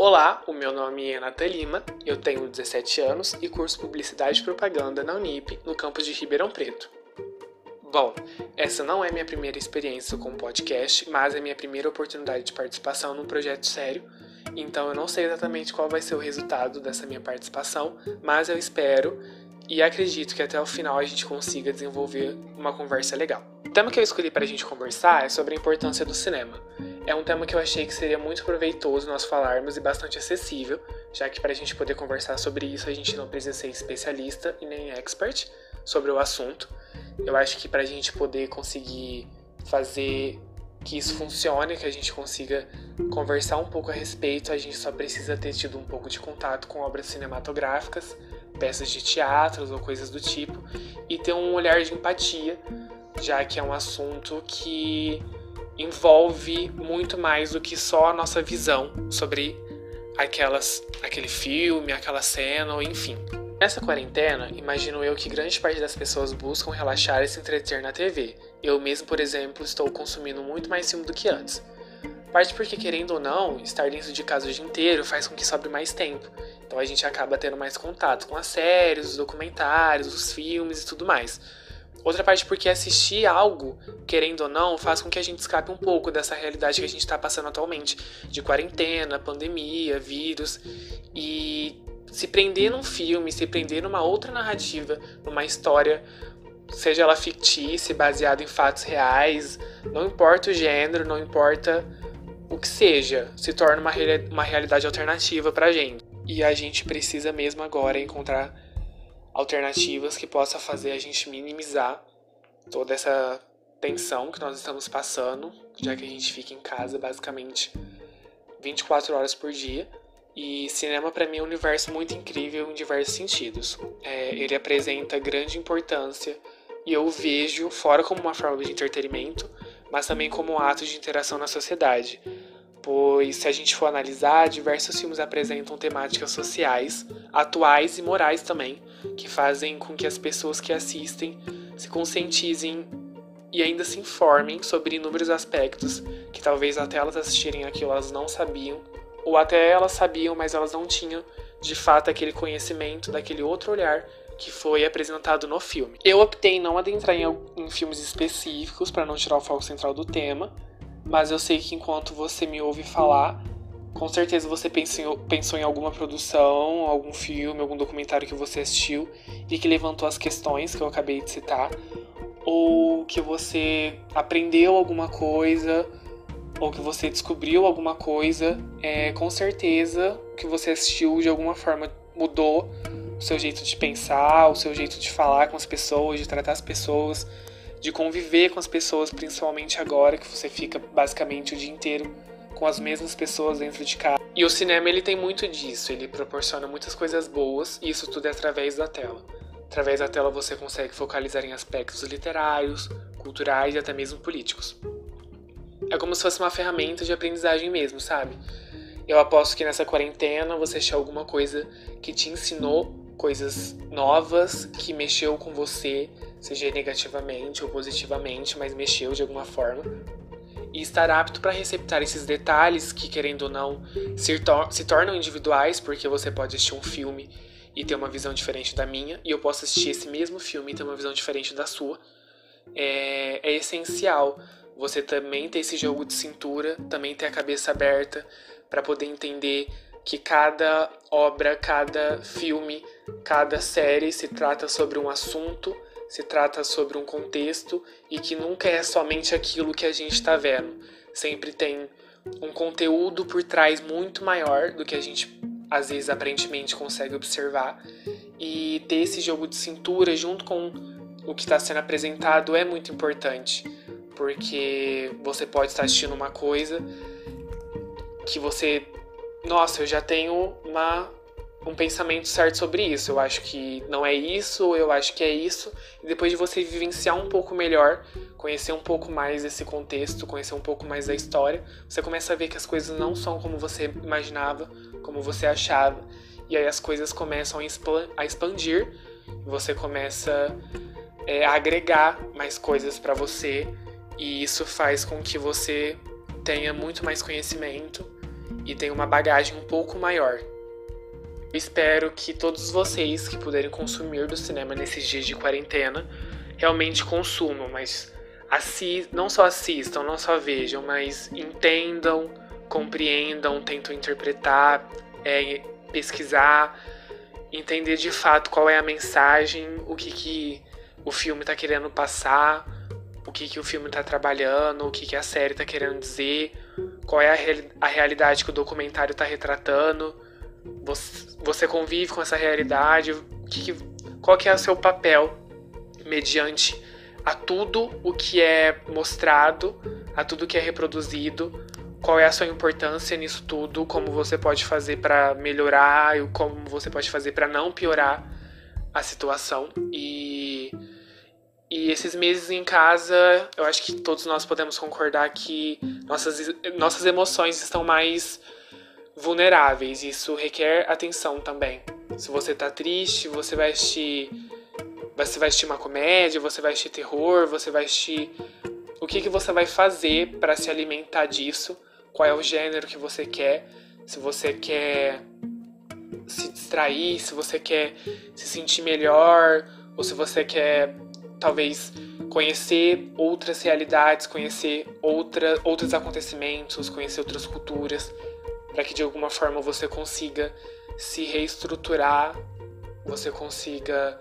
Olá, o meu nome é Nata Lima, eu tenho 17 anos e curso Publicidade e Propaganda na Unip, no campus de Ribeirão Preto. Bom, essa não é minha primeira experiência com podcast, mas é minha primeira oportunidade de participação num projeto sério, então eu não sei exatamente qual vai ser o resultado dessa minha participação, mas eu espero e acredito que até o final a gente consiga desenvolver uma conversa legal. O tema que eu escolhi para a gente conversar é sobre a importância do cinema. É um tema que eu achei que seria muito proveitoso nós falarmos e bastante acessível, já que para a gente poder conversar sobre isso a gente não precisa ser especialista e nem expert sobre o assunto. Eu acho que para a gente poder conseguir fazer que isso funcione, que a gente consiga conversar um pouco a respeito, a gente só precisa ter tido um pouco de contato com obras cinematográficas, peças de teatros ou coisas do tipo, e ter um olhar de empatia, já que é um assunto que envolve muito mais do que só a nossa visão sobre aquelas, aquele filme, aquela cena, ou enfim. Nessa quarentena, imagino eu que grande parte das pessoas buscam relaxar e se entreter na TV. Eu mesmo, por exemplo, estou consumindo muito mais filme do que antes. Parte porque, querendo ou não, estar dentro de casa o dia inteiro faz com que sobre mais tempo. Então a gente acaba tendo mais contato com as séries, os documentários, os filmes e tudo mais. Outra parte porque assistir algo, querendo ou não, faz com que a gente escape um pouco dessa realidade que a gente está passando atualmente, de quarentena, pandemia, vírus, e se prender num filme, se prender numa outra narrativa, numa história, seja ela fictícia, baseada em fatos reais, não importa o gênero, não importa o que seja, se torna uma, uma realidade alternativa pra gente. E a gente precisa mesmo agora encontrar alternativas que possa fazer a gente minimizar toda essa tensão que nós estamos passando, já que a gente fica em casa basicamente 24 horas por dia. E cinema para mim é um universo muito incrível em diversos sentidos. É, ele apresenta grande importância e eu vejo fora como uma forma de entretenimento, mas também como um ato de interação na sociedade pois se a gente for analisar, diversos filmes apresentam temáticas sociais, atuais e morais também, que fazem com que as pessoas que assistem se conscientizem e ainda se informem sobre inúmeros aspectos que talvez até elas assistirem aquilo elas não sabiam, ou até elas sabiam, mas elas não tinham de fato aquele conhecimento daquele outro olhar que foi apresentado no filme. Eu optei não adentrar em, em filmes específicos para não tirar o foco central do tema, mas eu sei que enquanto você me ouve falar, com certeza você pensou em, pensou em alguma produção, algum filme, algum documentário que você assistiu e que levantou as questões que eu acabei de citar, ou que você aprendeu alguma coisa, ou que você descobriu alguma coisa, é, com certeza que você assistiu de alguma forma mudou o seu jeito de pensar, o seu jeito de falar com as pessoas, de tratar as pessoas de conviver com as pessoas, principalmente agora que você fica basicamente o dia inteiro com as mesmas pessoas dentro de casa. E o cinema ele tem muito disso, ele proporciona muitas coisas boas e isso tudo é através da tela. Através da tela você consegue focalizar em aspectos literários, culturais e até mesmo políticos. É como se fosse uma ferramenta de aprendizagem mesmo, sabe? Eu aposto que nessa quarentena você achou alguma coisa que te ensinou coisas novas, que mexeu com você, seja negativamente ou positivamente, mas mexeu de alguma forma. E estar apto para receptar esses detalhes que, querendo ou não, se, tor se tornam individuais, porque você pode assistir um filme e ter uma visão diferente da minha, e eu posso assistir esse mesmo filme e ter uma visão diferente da sua. É, é essencial você também ter esse jogo de cintura, também ter a cabeça aberta para poder entender que cada obra, cada filme, cada série se trata sobre um assunto se trata sobre um contexto e que nunca é somente aquilo que a gente está vendo. Sempre tem um conteúdo por trás muito maior do que a gente às vezes aparentemente consegue observar. E ter esse jogo de cintura junto com o que está sendo apresentado é muito importante, porque você pode estar assistindo uma coisa que você, nossa, eu já tenho uma um pensamento certo sobre isso. Eu acho que não é isso, eu acho que é isso. E depois de você vivenciar um pouco melhor, conhecer um pouco mais esse contexto, conhecer um pouco mais da história, você começa a ver que as coisas não são como você imaginava, como você achava. E aí as coisas começam a expandir, você começa é, a agregar mais coisas para você, e isso faz com que você tenha muito mais conhecimento e tem uma bagagem um pouco maior. Espero que todos vocês que puderem consumir do cinema nesses dias de quarentena realmente consumam, mas não só assistam, não só vejam, mas entendam, compreendam, tentam interpretar, é, pesquisar, entender de fato qual é a mensagem, o que, que o filme está querendo passar, o que, que o filme está trabalhando, o que, que a série está querendo dizer, qual é a, a realidade que o documentário está retratando. Você, você, convive com essa realidade, que, qual que é o seu papel mediante a tudo o que é mostrado, a tudo que é reproduzido, qual é a sua importância nisso tudo, como você pode fazer para melhorar e como você pode fazer para não piorar a situação. E, e esses meses em casa, eu acho que todos nós podemos concordar que nossas, nossas emoções estão mais vulneráveis. Isso requer atenção também. Se você tá triste, você vai assistir. Você vai assistir uma comédia, você vai assistir terror, você vai assistir. O que, que você vai fazer para se alimentar disso? Qual é o gênero que você quer? Se você quer se distrair, se você quer se sentir melhor, ou se você quer talvez conhecer outras realidades, conhecer outra, outros acontecimentos, conhecer outras culturas, para que de alguma forma você consiga se reestruturar, você consiga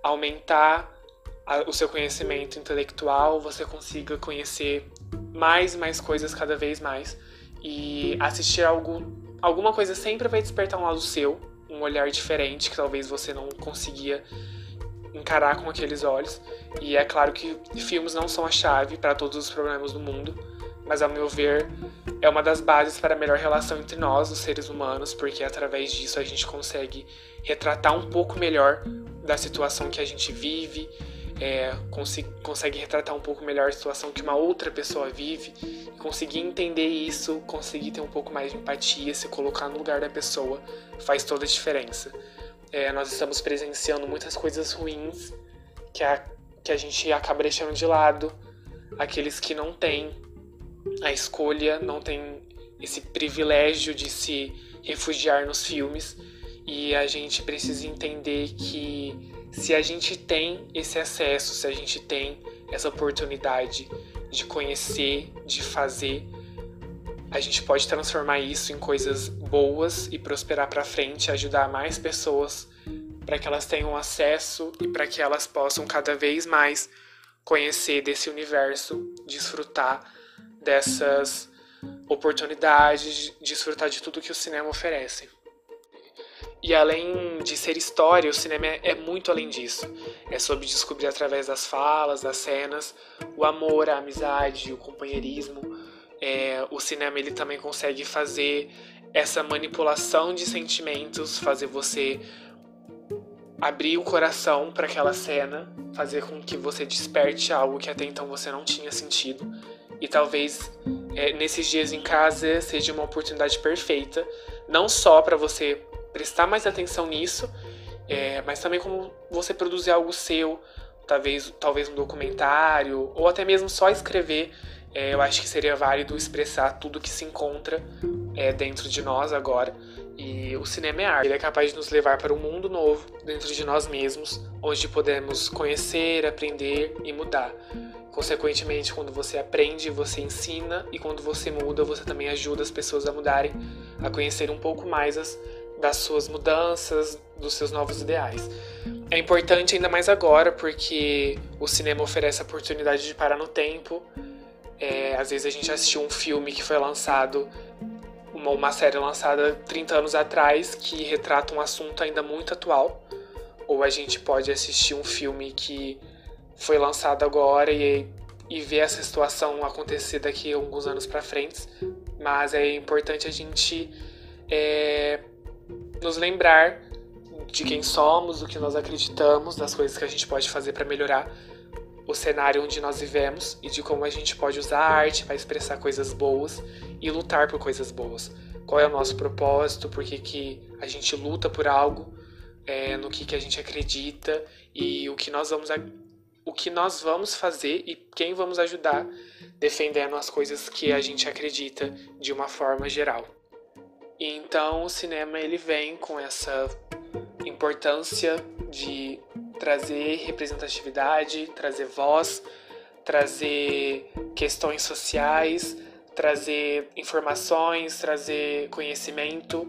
aumentar a, o seu conhecimento intelectual, você consiga conhecer mais e mais coisas cada vez mais e assistir algo alguma coisa sempre vai despertar um lado seu, um olhar diferente que talvez você não conseguia encarar com aqueles olhos. E é claro que filmes não são a chave para todos os problemas do mundo, mas ao meu ver é uma das bases para a melhor relação entre nós, os seres humanos, porque através disso a gente consegue retratar um pouco melhor da situação que a gente vive, é, consegue retratar um pouco melhor a situação que uma outra pessoa vive, conseguir entender isso, conseguir ter um pouco mais de empatia, se colocar no lugar da pessoa, faz toda a diferença. É, nós estamos presenciando muitas coisas ruins que a, que a gente acaba deixando de lado, aqueles que não têm a escolha, não têm esse privilégio de se refugiar nos filmes, e a gente precisa entender que se a gente tem esse acesso, se a gente tem essa oportunidade de conhecer, de fazer, a gente pode transformar isso em coisas boas e prosperar para frente, ajudar mais pessoas para que elas tenham acesso e para que elas possam cada vez mais conhecer desse universo, desfrutar dessas oportunidades, desfrutar de tudo que o cinema oferece. E além de ser história, o cinema é muito além disso. É sobre descobrir através das falas, das cenas, o amor, a amizade, o companheirismo. É, o cinema ele também consegue fazer essa manipulação de sentimentos, fazer você abrir o coração para aquela cena, fazer com que você desperte algo que até então você não tinha sentido. E talvez é, nesses dias em casa seja uma oportunidade perfeita, não só para você prestar mais atenção nisso, é, mas também como você produzir algo seu, talvez, talvez um documentário, ou até mesmo só escrever. É, eu acho que seria válido expressar tudo que se encontra é, dentro de nós agora. E o cinema é arte. Ele é capaz de nos levar para um mundo novo dentro de nós mesmos, onde podemos conhecer, aprender e mudar. Consequentemente, quando você aprende, você ensina, e quando você muda, você também ajuda as pessoas a mudarem, a conhecer um pouco mais as, das suas mudanças, dos seus novos ideais. É importante ainda mais agora, porque o cinema oferece a oportunidade de parar no tempo. É, às vezes a gente assistiu um filme que foi lançado, uma, uma série lançada 30 anos atrás, que retrata um assunto ainda muito atual. Ou a gente pode assistir um filme que foi lançado agora e, e ver essa situação acontecer daqui a alguns anos para frente. Mas é importante a gente é, nos lembrar de quem somos, do que nós acreditamos, das coisas que a gente pode fazer para melhorar o cenário onde nós vivemos e de como a gente pode usar a arte para expressar coisas boas e lutar por coisas boas. Qual é o nosso propósito, por que, que a gente luta por algo, é, no que, que a gente acredita e o que nós vamos o que nós vamos fazer e quem vamos ajudar defendendo as coisas que a gente acredita de uma forma geral. E então o cinema ele vem com essa importância de trazer representatividade, trazer voz, trazer questões sociais, trazer informações, trazer conhecimento,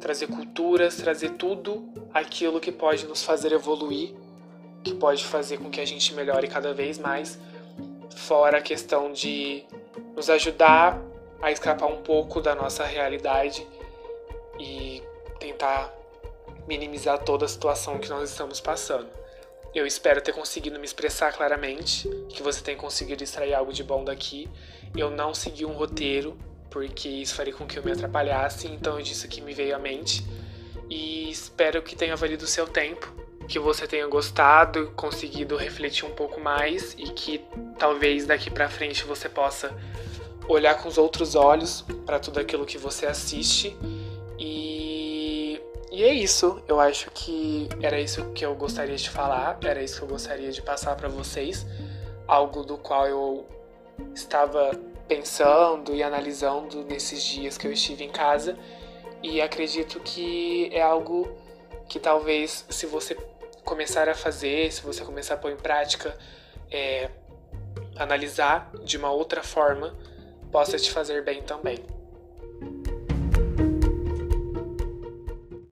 trazer culturas, trazer tudo aquilo que pode nos fazer evoluir, que pode fazer com que a gente melhore cada vez mais, fora a questão de nos ajudar a escapar um pouco da nossa realidade e tentar minimizar toda a situação que nós estamos passando. Eu espero ter conseguido me expressar claramente, que você tenha conseguido extrair algo de bom daqui. Eu não segui um roteiro, porque isso faria com que eu me atrapalhasse, então eu disse que me veio à mente. E espero que tenha valido o seu tempo, que você tenha gostado, conseguido refletir um pouco mais e que talvez daqui para frente você possa olhar com os outros olhos para tudo aquilo que você assiste e é isso. Eu acho que era isso que eu gostaria de falar, era isso que eu gostaria de passar para vocês. Algo do qual eu estava pensando e analisando nesses dias que eu estive em casa. E acredito que é algo que talvez, se você começar a fazer, se você começar a pôr em prática, é, analisar de uma outra forma, possa te fazer bem também.